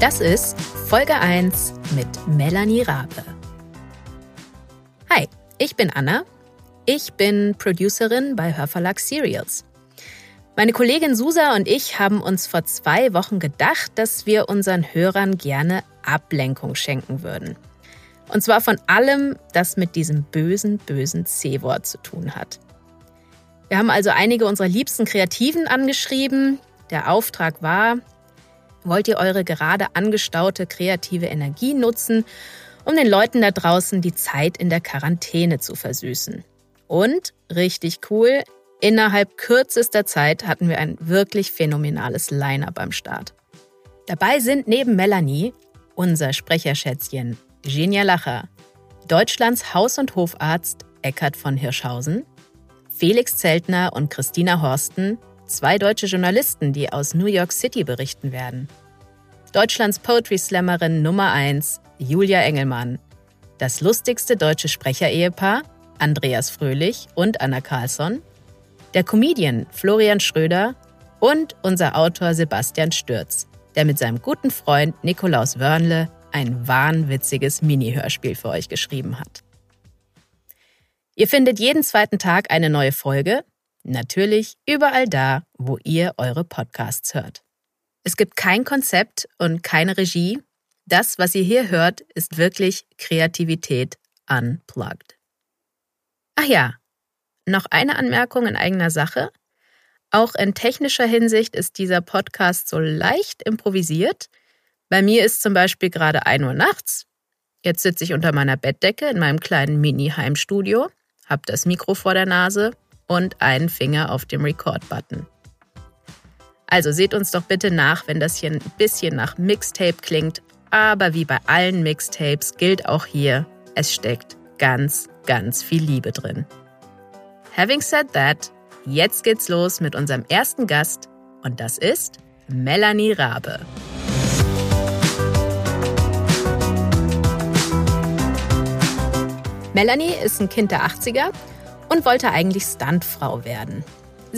Das ist Folge 1 mit Melanie Rabe. Hi, ich bin Anna. Ich bin Producerin bei Hörverlag Serials. Meine Kollegin Susa und ich haben uns vor zwei Wochen gedacht, dass wir unseren Hörern gerne Ablenkung schenken würden. Und zwar von allem, das mit diesem bösen, bösen C-Wort zu tun hat. Wir haben also einige unserer liebsten Kreativen angeschrieben. Der Auftrag war, wollt ihr eure gerade angestaute kreative Energie nutzen, um den Leuten da draußen die Zeit in der Quarantäne zu versüßen. Und, richtig cool, innerhalb kürzester Zeit hatten wir ein wirklich phänomenales Line-up am Start. Dabei sind neben Melanie unser Sprecherschätzchen Genia Lacher, Deutschlands Haus- und Hofarzt Eckhard von Hirschhausen, Felix Zeltner und Christina Horsten, zwei deutsche Journalisten, die aus New York City berichten werden. Deutschlands Poetry Slammerin Nummer 1, Julia Engelmann. Das lustigste deutsche Sprecherehepaar, Andreas Fröhlich und Anna Carlsson. Der Comedian Florian Schröder und unser Autor Sebastian Stürz, der mit seinem guten Freund Nikolaus Wörnle ein wahnwitziges Mini-Hörspiel für euch geschrieben hat. Ihr findet jeden zweiten Tag eine neue Folge, natürlich überall da, wo ihr eure Podcasts hört. Es gibt kein Konzept und keine Regie. Das, was ihr hier hört, ist wirklich Kreativität unplugged. Ach ja, noch eine Anmerkung in eigener Sache. Auch in technischer Hinsicht ist dieser Podcast so leicht improvisiert. Bei mir ist zum Beispiel gerade 1 Uhr nachts. Jetzt sitze ich unter meiner Bettdecke in meinem kleinen Mini-Heimstudio, habe das Mikro vor der Nase und einen Finger auf dem Record-Button. Also seht uns doch bitte nach, wenn das hier ein bisschen nach Mixtape klingt. Aber wie bei allen Mixtapes gilt auch hier, es steckt ganz, ganz viel Liebe drin. Having said that, jetzt geht's los mit unserem ersten Gast und das ist Melanie Rabe. Melanie ist ein Kind der 80er und wollte eigentlich Stuntfrau werden.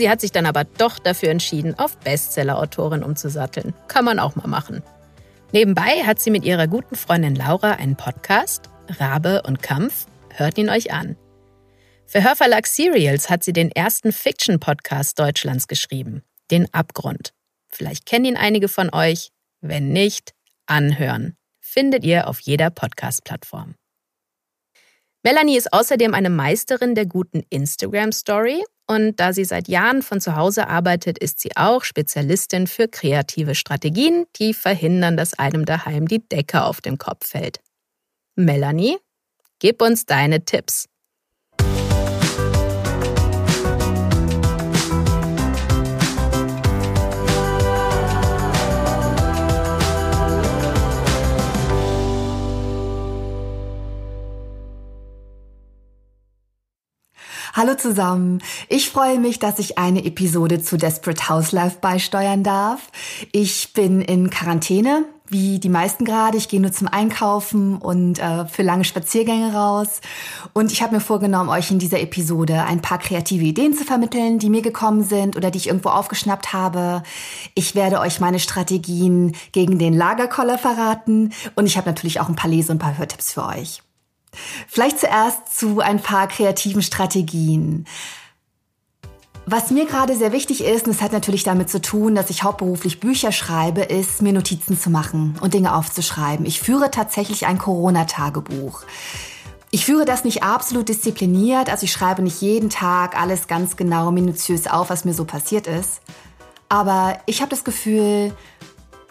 Sie hat sich dann aber doch dafür entschieden, auf Bestseller-Autorin umzusatteln. Kann man auch mal machen. Nebenbei hat sie mit ihrer guten Freundin Laura einen Podcast, Rabe und Kampf. Hört ihn euch an. Für Hörverlag Serials hat sie den ersten Fiction-Podcast Deutschlands geschrieben, Den Abgrund. Vielleicht kennen ihn einige von euch. Wenn nicht, anhören. Findet ihr auf jeder Podcast-Plattform. Melanie ist außerdem eine Meisterin der guten Instagram-Story und da sie seit Jahren von zu Hause arbeitet, ist sie auch Spezialistin für kreative Strategien, die verhindern, dass einem daheim die Decke auf den Kopf fällt. Melanie, gib uns deine Tipps. Hallo zusammen. Ich freue mich, dass ich eine Episode zu Desperate House beisteuern darf. Ich bin in Quarantäne, wie die meisten gerade. Ich gehe nur zum Einkaufen und äh, für lange Spaziergänge raus. Und ich habe mir vorgenommen, euch in dieser Episode ein paar kreative Ideen zu vermitteln, die mir gekommen sind oder die ich irgendwo aufgeschnappt habe. Ich werde euch meine Strategien gegen den Lagerkoller verraten und ich habe natürlich auch ein paar Lese- und ein paar Hörtipps für euch. Vielleicht zuerst zu ein paar kreativen Strategien. Was mir gerade sehr wichtig ist, und es hat natürlich damit zu tun, dass ich hauptberuflich Bücher schreibe, ist, mir Notizen zu machen und Dinge aufzuschreiben. Ich führe tatsächlich ein Corona-Tagebuch. Ich führe das nicht absolut diszipliniert, also ich schreibe nicht jeden Tag alles ganz genau minutiös auf, was mir so passiert ist. Aber ich habe das Gefühl,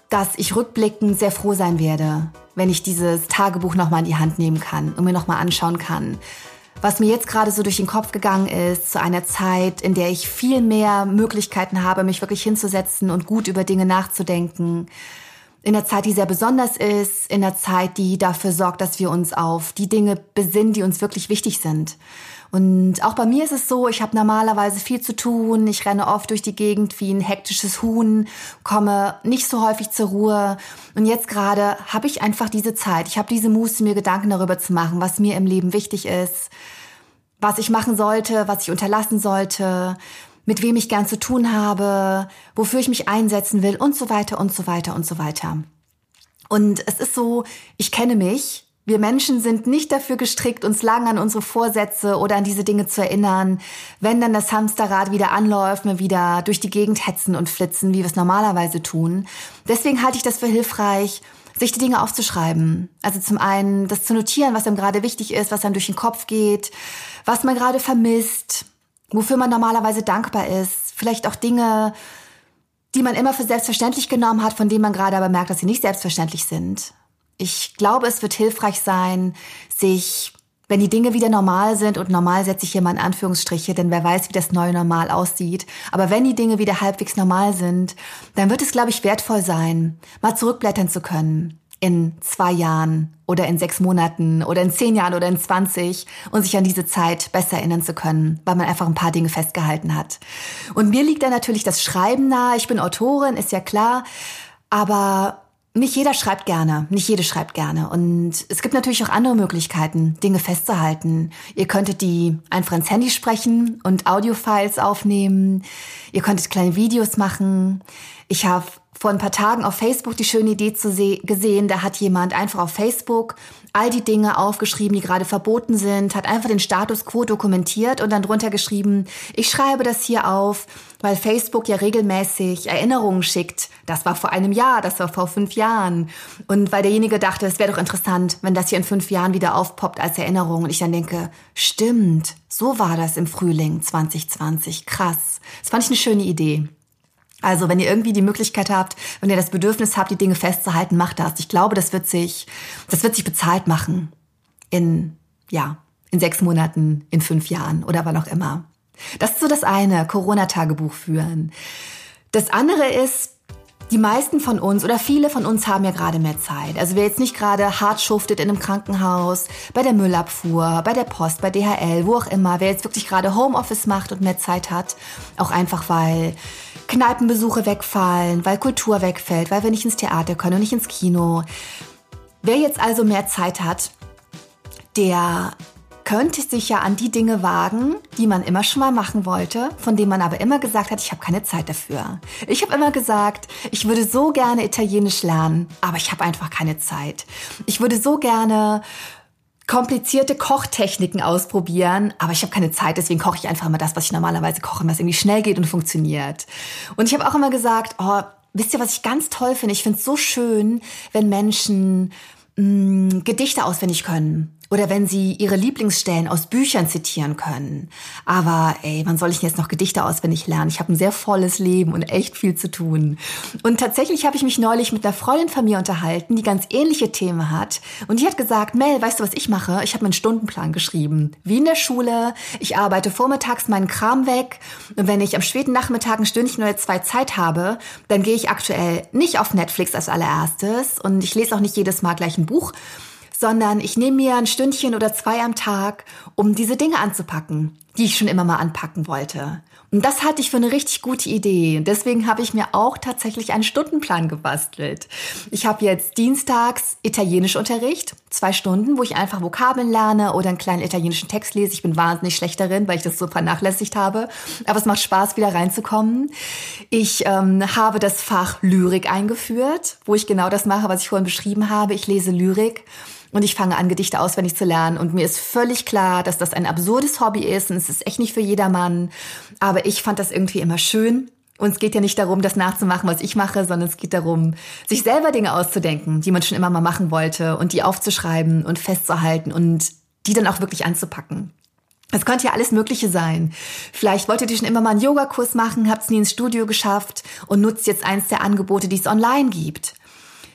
dass ich rückblickend sehr froh sein werde, wenn ich dieses Tagebuch nochmal in die Hand nehmen kann und mir nochmal anschauen kann, was mir jetzt gerade so durch den Kopf gegangen ist, zu einer Zeit, in der ich viel mehr Möglichkeiten habe, mich wirklich hinzusetzen und gut über Dinge nachzudenken. In der Zeit, die sehr besonders ist, in der Zeit, die dafür sorgt, dass wir uns auf die Dinge besinnen, die uns wirklich wichtig sind. Und auch bei mir ist es so, ich habe normalerweise viel zu tun, ich renne oft durch die Gegend wie ein hektisches Huhn, komme nicht so häufig zur Ruhe. Und jetzt gerade habe ich einfach diese Zeit, ich habe diese Muße, mir Gedanken darüber zu machen, was mir im Leben wichtig ist, was ich machen sollte, was ich unterlassen sollte, mit wem ich gern zu tun habe, wofür ich mich einsetzen will und so weiter und so weiter und so weiter. Und es ist so, ich kenne mich, wir Menschen sind nicht dafür gestrickt, uns lang an unsere Vorsätze oder an diese Dinge zu erinnern. Wenn dann das Hamsterrad wieder anläuft, wir wieder durch die Gegend hetzen und flitzen, wie wir es normalerweise tun. Deswegen halte ich das für hilfreich, sich die Dinge aufzuschreiben. Also zum einen das zu notieren, was einem gerade wichtig ist, was einem durch den Kopf geht, was man gerade vermisst, wofür man normalerweise dankbar ist. Vielleicht auch Dinge, die man immer für selbstverständlich genommen hat, von denen man gerade aber merkt, dass sie nicht selbstverständlich sind. Ich glaube, es wird hilfreich sein, sich, wenn die Dinge wieder normal sind, und normal setze ich hier mal in Anführungsstriche, denn wer weiß, wie das neue Normal aussieht, aber wenn die Dinge wieder halbwegs normal sind, dann wird es, glaube ich, wertvoll sein, mal zurückblättern zu können in zwei Jahren oder in sechs Monaten oder in zehn Jahren oder in zwanzig und sich an diese Zeit besser erinnern zu können, weil man einfach ein paar Dinge festgehalten hat. Und mir liegt da natürlich das Schreiben nahe. Ich bin Autorin, ist ja klar. Aber nicht jeder schreibt gerne, nicht jede schreibt gerne. Und es gibt natürlich auch andere Möglichkeiten, Dinge festzuhalten. Ihr könntet die einfach ins Handy sprechen und Audiofiles aufnehmen. Ihr könntet kleine Videos machen. Ich habe vor ein paar Tagen auf Facebook die schöne Idee zu gesehen. Da hat jemand einfach auf Facebook all die Dinge aufgeschrieben, die gerade verboten sind, hat einfach den Status quo dokumentiert und dann drunter geschrieben, ich schreibe das hier auf, weil Facebook ja regelmäßig Erinnerungen schickt. Das war vor einem Jahr, das war vor fünf Jahren. Und weil derjenige dachte, es wäre doch interessant, wenn das hier in fünf Jahren wieder aufpoppt als Erinnerung. Und ich dann denke, stimmt, so war das im Frühling 2020. Krass. Das fand ich eine schöne Idee. Also, wenn ihr irgendwie die Möglichkeit habt, wenn ihr das Bedürfnis habt, die Dinge festzuhalten, macht das. Ich glaube, das wird sich, das wird sich bezahlt machen. In, ja, in sechs Monaten, in fünf Jahren oder wann auch immer. Das ist so das eine, Corona-Tagebuch führen. Das andere ist, die meisten von uns oder viele von uns haben ja gerade mehr Zeit. Also wer jetzt nicht gerade hart schuftet in einem Krankenhaus, bei der Müllabfuhr, bei der Post, bei DHL, wo auch immer, wer jetzt wirklich gerade Homeoffice macht und mehr Zeit hat, auch einfach weil Kneipenbesuche wegfallen, weil Kultur wegfällt, weil wir nicht ins Theater können und nicht ins Kino. Wer jetzt also mehr Zeit hat, der könnte sich ja an die Dinge wagen, die man immer schon mal machen wollte, von denen man aber immer gesagt hat, ich habe keine Zeit dafür. Ich habe immer gesagt, ich würde so gerne Italienisch lernen, aber ich habe einfach keine Zeit. Ich würde so gerne komplizierte Kochtechniken ausprobieren, aber ich habe keine Zeit, deswegen koche ich einfach immer das, was ich normalerweise koche, was irgendwie schnell geht und funktioniert. Und ich habe auch immer gesagt, oh, wisst ihr, was ich ganz toll finde? Ich finde es so schön, wenn Menschen mh, mm, Gedichte auswendig können oder wenn sie ihre Lieblingsstellen aus Büchern zitieren können. Aber ey, wann soll ich jetzt noch Gedichte auswendig lernen? Ich habe ein sehr volles Leben und echt viel zu tun. Und tatsächlich habe ich mich neulich mit einer Freundin von mir unterhalten, die ganz ähnliche Themen hat. Und die hat gesagt, Mel, weißt du, was ich mache? Ich habe meinen Stundenplan geschrieben. Wie in der Schule. Ich arbeite vormittags meinen Kram weg. Und wenn ich am späten Nachmittag ein Stündchen oder zwei Zeit habe, dann gehe ich aktuell nicht auf Netflix als allererstes. Und ich lese auch nicht jedes Mal gleich ein Buch, sondern ich nehme mir ein Stündchen oder zwei am Tag, um diese Dinge anzupacken, die ich schon immer mal anpacken wollte. Und das hatte ich für eine richtig gute Idee. Und deswegen habe ich mir auch tatsächlich einen Stundenplan gebastelt. Ich habe jetzt dienstags Italienischunterricht, zwei Stunden, wo ich einfach Vokabeln lerne oder einen kleinen italienischen Text lese. Ich bin wahnsinnig schlecht darin, weil ich das so vernachlässigt habe. Aber es macht Spaß, wieder reinzukommen. Ich ähm, habe das Fach Lyrik eingeführt, wo ich genau das mache, was ich vorhin beschrieben habe. Ich lese Lyrik und ich fange an, Gedichte auswendig zu lernen. Und mir ist völlig klar, dass das ein absurdes Hobby ist und es ist echt nicht für jedermann. Aber ich fand das irgendwie immer schön. Und es geht ja nicht darum, das nachzumachen, was ich mache, sondern es geht darum, sich selber Dinge auszudenken, die man schon immer mal machen wollte und die aufzuschreiben und festzuhalten und die dann auch wirklich anzupacken. Es könnte ja alles Mögliche sein. Vielleicht wolltet ihr schon immer mal einen Yogakurs machen, habt es nie ins Studio geschafft und nutzt jetzt eins der Angebote, die es online gibt.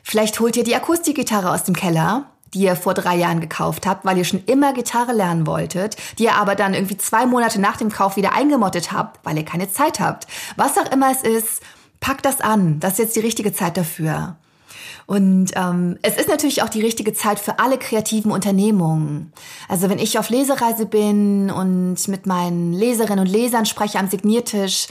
Vielleicht holt ihr die Akustikgitarre aus dem Keller die ihr vor drei Jahren gekauft habt, weil ihr schon immer Gitarre lernen wolltet, die ihr aber dann irgendwie zwei Monate nach dem Kauf wieder eingemottet habt, weil ihr keine Zeit habt. Was auch immer es ist, packt das an. Das ist jetzt die richtige Zeit dafür. Und ähm, es ist natürlich auch die richtige Zeit für alle kreativen Unternehmungen. Also wenn ich auf Lesereise bin und mit meinen Leserinnen und Lesern spreche am Signiertisch,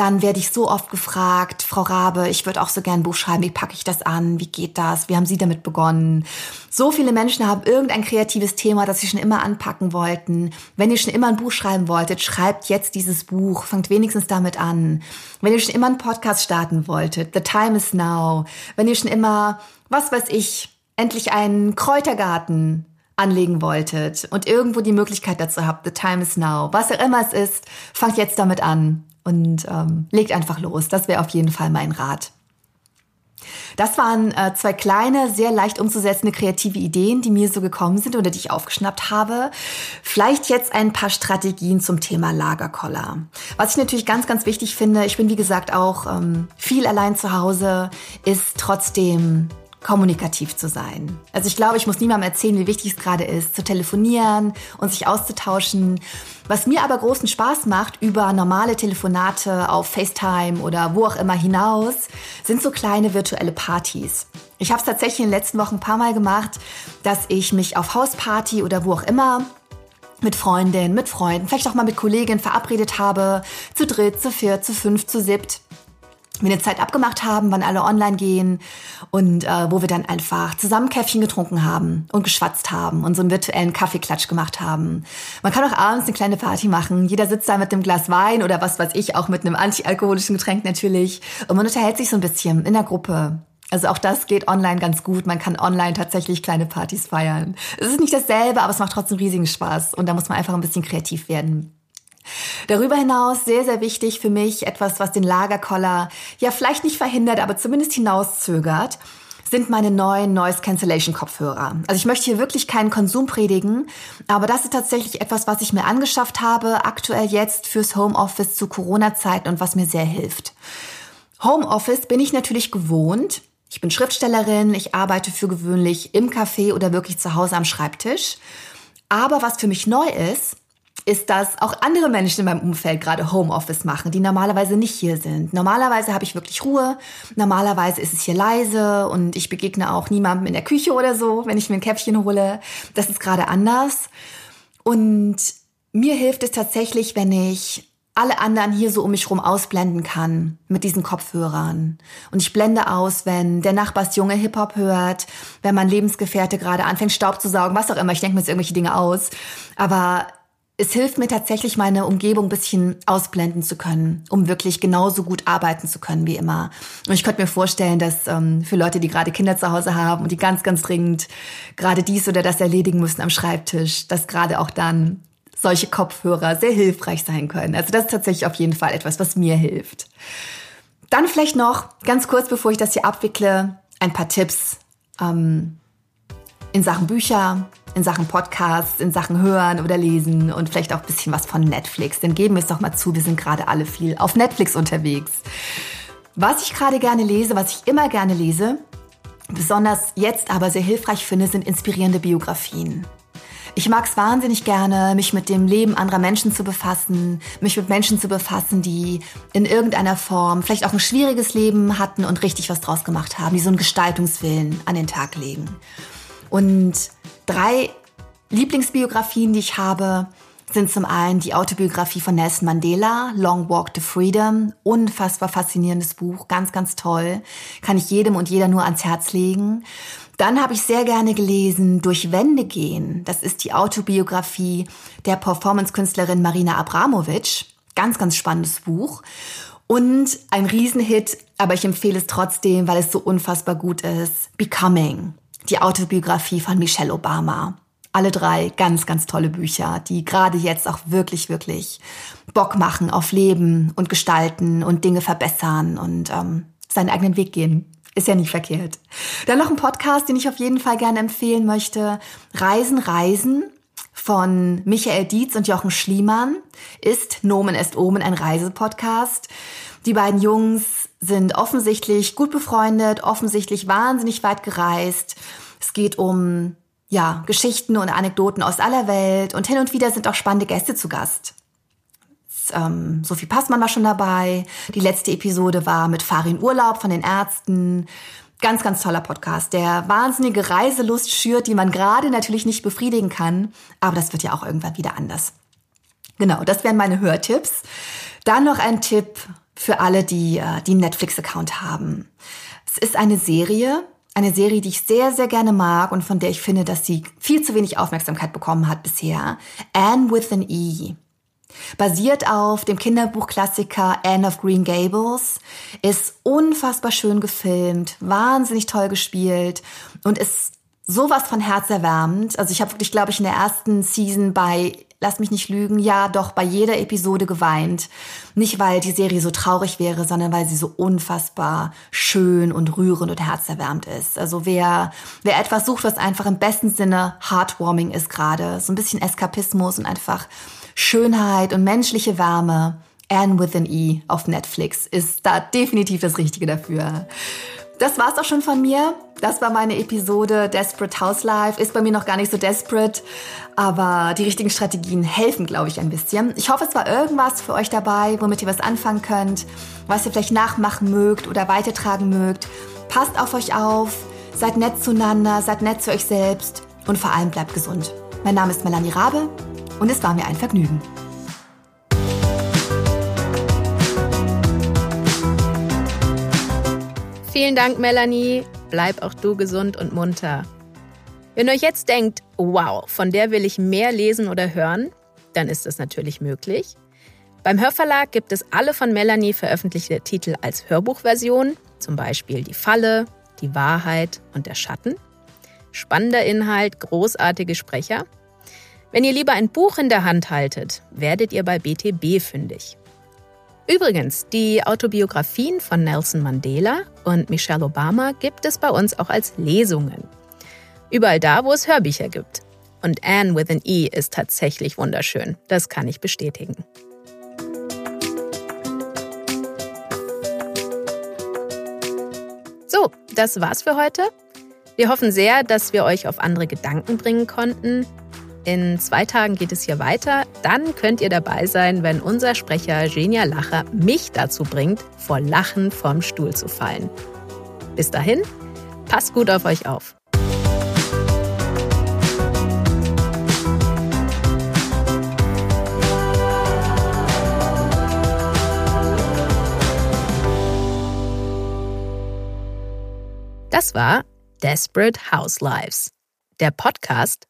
dann werde ich so oft gefragt, Frau Rabe, ich würde auch so gern ein Buch schreiben, wie packe ich das an, wie geht das, wie haben Sie damit begonnen? So viele Menschen haben irgendein kreatives Thema, das sie schon immer anpacken wollten. Wenn ihr schon immer ein Buch schreiben wolltet, schreibt jetzt dieses Buch, fangt wenigstens damit an. Wenn ihr schon immer einen Podcast starten wolltet, the time is now. Wenn ihr schon immer, was weiß ich, endlich einen Kräutergarten anlegen wolltet und irgendwo die Möglichkeit dazu habt, the time is now. Was auch immer es ist, fangt jetzt damit an und ähm, legt einfach los. Das wäre auf jeden Fall mein Rat. Das waren äh, zwei kleine, sehr leicht umzusetzende kreative Ideen, die mir so gekommen sind oder die ich aufgeschnappt habe. Vielleicht jetzt ein paar Strategien zum Thema Lagerkoller. Was ich natürlich ganz, ganz wichtig finde, ich bin wie gesagt auch ähm, viel allein zu Hause, ist trotzdem kommunikativ zu sein. Also ich glaube, ich muss niemandem erzählen, wie wichtig es gerade ist, zu telefonieren und sich auszutauschen. Was mir aber großen Spaß macht über normale Telefonate auf FaceTime oder wo auch immer hinaus, sind so kleine virtuelle Partys. Ich habe es tatsächlich in den letzten Wochen ein paar Mal gemacht, dass ich mich auf Hausparty oder wo auch immer mit Freundinnen, mit Freunden, vielleicht auch mal mit Kolleginnen verabredet habe, zu dritt, zu viert, zu fünf, zu siebt wir eine Zeit abgemacht haben, wann alle online gehen und äh, wo wir dann einfach zusammen Käffchen getrunken haben und geschwatzt haben und so einen virtuellen Kaffeeklatsch gemacht haben. Man kann auch abends eine kleine Party machen. Jeder sitzt da mit einem Glas Wein oder was weiß ich, auch mit einem antialkoholischen Getränk natürlich und man unterhält sich so ein bisschen in der Gruppe. Also auch das geht online ganz gut. Man kann online tatsächlich kleine Partys feiern. Es ist nicht dasselbe, aber es macht trotzdem riesigen Spaß und da muss man einfach ein bisschen kreativ werden. Darüber hinaus sehr, sehr wichtig für mich, etwas, was den Lagerkoller ja vielleicht nicht verhindert, aber zumindest hinauszögert, sind meine neuen Noise Cancellation Kopfhörer. Also ich möchte hier wirklich keinen Konsum predigen, aber das ist tatsächlich etwas, was ich mir angeschafft habe, aktuell jetzt fürs Homeoffice zu Corona-Zeiten und was mir sehr hilft. Homeoffice bin ich natürlich gewohnt. Ich bin Schriftstellerin, ich arbeite für gewöhnlich im Café oder wirklich zu Hause am Schreibtisch. Aber was für mich neu ist, ist, dass auch andere Menschen in meinem Umfeld gerade Homeoffice machen, die normalerweise nicht hier sind. Normalerweise habe ich wirklich Ruhe. Normalerweise ist es hier leise und ich begegne auch niemandem in der Küche oder so, wenn ich mir ein Käffchen hole. Das ist gerade anders. Und mir hilft es tatsächlich, wenn ich alle anderen hier so um mich rum ausblenden kann mit diesen Kopfhörern. Und ich blende aus, wenn der Nachbarsjunge Hip-Hop hört, wenn mein Lebensgefährte gerade anfängt, Staub zu saugen, was auch immer. Ich denke mir jetzt irgendwelche Dinge aus. Aber es hilft mir tatsächlich, meine Umgebung ein bisschen ausblenden zu können, um wirklich genauso gut arbeiten zu können wie immer. Und ich könnte mir vorstellen, dass ähm, für Leute, die gerade Kinder zu Hause haben und die ganz, ganz dringend gerade dies oder das erledigen müssen am Schreibtisch, dass gerade auch dann solche Kopfhörer sehr hilfreich sein können. Also das ist tatsächlich auf jeden Fall etwas, was mir hilft. Dann vielleicht noch ganz kurz, bevor ich das hier abwickle, ein paar Tipps ähm, in Sachen Bücher, in Sachen Podcasts, in Sachen Hören oder Lesen und vielleicht auch ein bisschen was von Netflix. Denn geben wir es doch mal zu, wir sind gerade alle viel auf Netflix unterwegs. Was ich gerade gerne lese, was ich immer gerne lese, besonders jetzt aber sehr hilfreich finde, sind inspirierende Biografien. Ich mag es wahnsinnig gerne, mich mit dem Leben anderer Menschen zu befassen, mich mit Menschen zu befassen, die in irgendeiner Form vielleicht auch ein schwieriges Leben hatten und richtig was draus gemacht haben, die so einen Gestaltungswillen an den Tag legen. Und drei Lieblingsbiografien, die ich habe, sind zum einen die Autobiografie von Nelson Mandela, Long Walk to Freedom. Unfassbar faszinierendes Buch, ganz, ganz toll. Kann ich jedem und jeder nur ans Herz legen. Dann habe ich sehr gerne gelesen Durch Wände gehen. Das ist die Autobiografie der Performance-Künstlerin Marina Abramovic. Ganz, ganz spannendes Buch. Und ein Riesenhit, aber ich empfehle es trotzdem, weil es so unfassbar gut ist. Becoming die Autobiografie von Michelle Obama. Alle drei ganz, ganz tolle Bücher, die gerade jetzt auch wirklich, wirklich Bock machen auf Leben und Gestalten und Dinge verbessern und ähm, seinen eigenen Weg gehen. Ist ja nicht verkehrt. Dann noch ein Podcast, den ich auf jeden Fall gerne empfehlen möchte. Reisen, Reisen von Michael Dietz und Jochen Schliemann ist Nomen est Omen ein Reisepodcast. Die beiden Jungs sind offensichtlich gut befreundet, offensichtlich wahnsinnig weit gereist. Es geht um ja, Geschichten und Anekdoten aus aller Welt und hin und wieder sind auch spannende Gäste zu Gast. Ähm, Sophie Passmann war schon dabei. Die letzte Episode war mit Farin Urlaub von den Ärzten. Ganz, ganz toller Podcast, der wahnsinnige Reiselust schürt, die man gerade natürlich nicht befriedigen kann. Aber das wird ja auch irgendwann wieder anders. Genau, das wären meine Hörtipps. Dann noch ein Tipp für alle, die, äh, die Netflix-Account haben. Es ist eine Serie, eine Serie, die ich sehr, sehr gerne mag und von der ich finde, dass sie viel zu wenig Aufmerksamkeit bekommen hat bisher. Anne with an E. Basiert auf dem Kinderbuchklassiker Anne of Green Gables, ist unfassbar schön gefilmt, wahnsinnig toll gespielt und ist sowas von herzerwärmend. Also ich habe wirklich, glaube ich, in der ersten Season bei lass mich nicht lügen, ja, doch bei jeder Episode geweint. Nicht, weil die Serie so traurig wäre, sondern weil sie so unfassbar schön und rührend und herzerwärmend ist. Also wer, wer etwas sucht, was einfach im besten Sinne heartwarming ist gerade, so ein bisschen Eskapismus und einfach Schönheit und menschliche Wärme. Anne with an E auf Netflix ist da definitiv das Richtige dafür. Das war's auch schon von mir. Das war meine Episode Desperate House Life. Ist bei mir noch gar nicht so desperate, aber die richtigen Strategien helfen, glaube ich, ein bisschen. Ich hoffe, es war irgendwas für euch dabei, womit ihr was anfangen könnt, was ihr vielleicht nachmachen mögt oder weitertragen mögt. Passt auf euch auf, seid nett zueinander, seid nett zu euch selbst und vor allem bleibt gesund. Mein Name ist Melanie Rabe und es war mir ein Vergnügen. Vielen Dank, Melanie. Bleib auch du gesund und munter. Wenn ihr euch jetzt denkt, wow, von der will ich mehr lesen oder hören, dann ist das natürlich möglich. Beim Hörverlag gibt es alle von Melanie veröffentlichte Titel als Hörbuchversion, zum Beispiel Die Falle, Die Wahrheit und der Schatten. Spannender Inhalt, großartige Sprecher. Wenn ihr lieber ein Buch in der Hand haltet, werdet ihr bei BTB fündig. Übrigens, die Autobiografien von Nelson Mandela und Michelle Obama gibt es bei uns auch als Lesungen. Überall da, wo es Hörbücher gibt. Und Anne with an E ist tatsächlich wunderschön. Das kann ich bestätigen. So, das war's für heute. Wir hoffen sehr, dass wir euch auf andere Gedanken bringen konnten. In zwei Tagen geht es hier weiter. Dann könnt ihr dabei sein, wenn unser Sprecher Genia Lacher mich dazu bringt, vor Lachen vom Stuhl zu fallen. Bis dahin, passt gut auf euch auf. Das war Desperate Housewives, der Podcast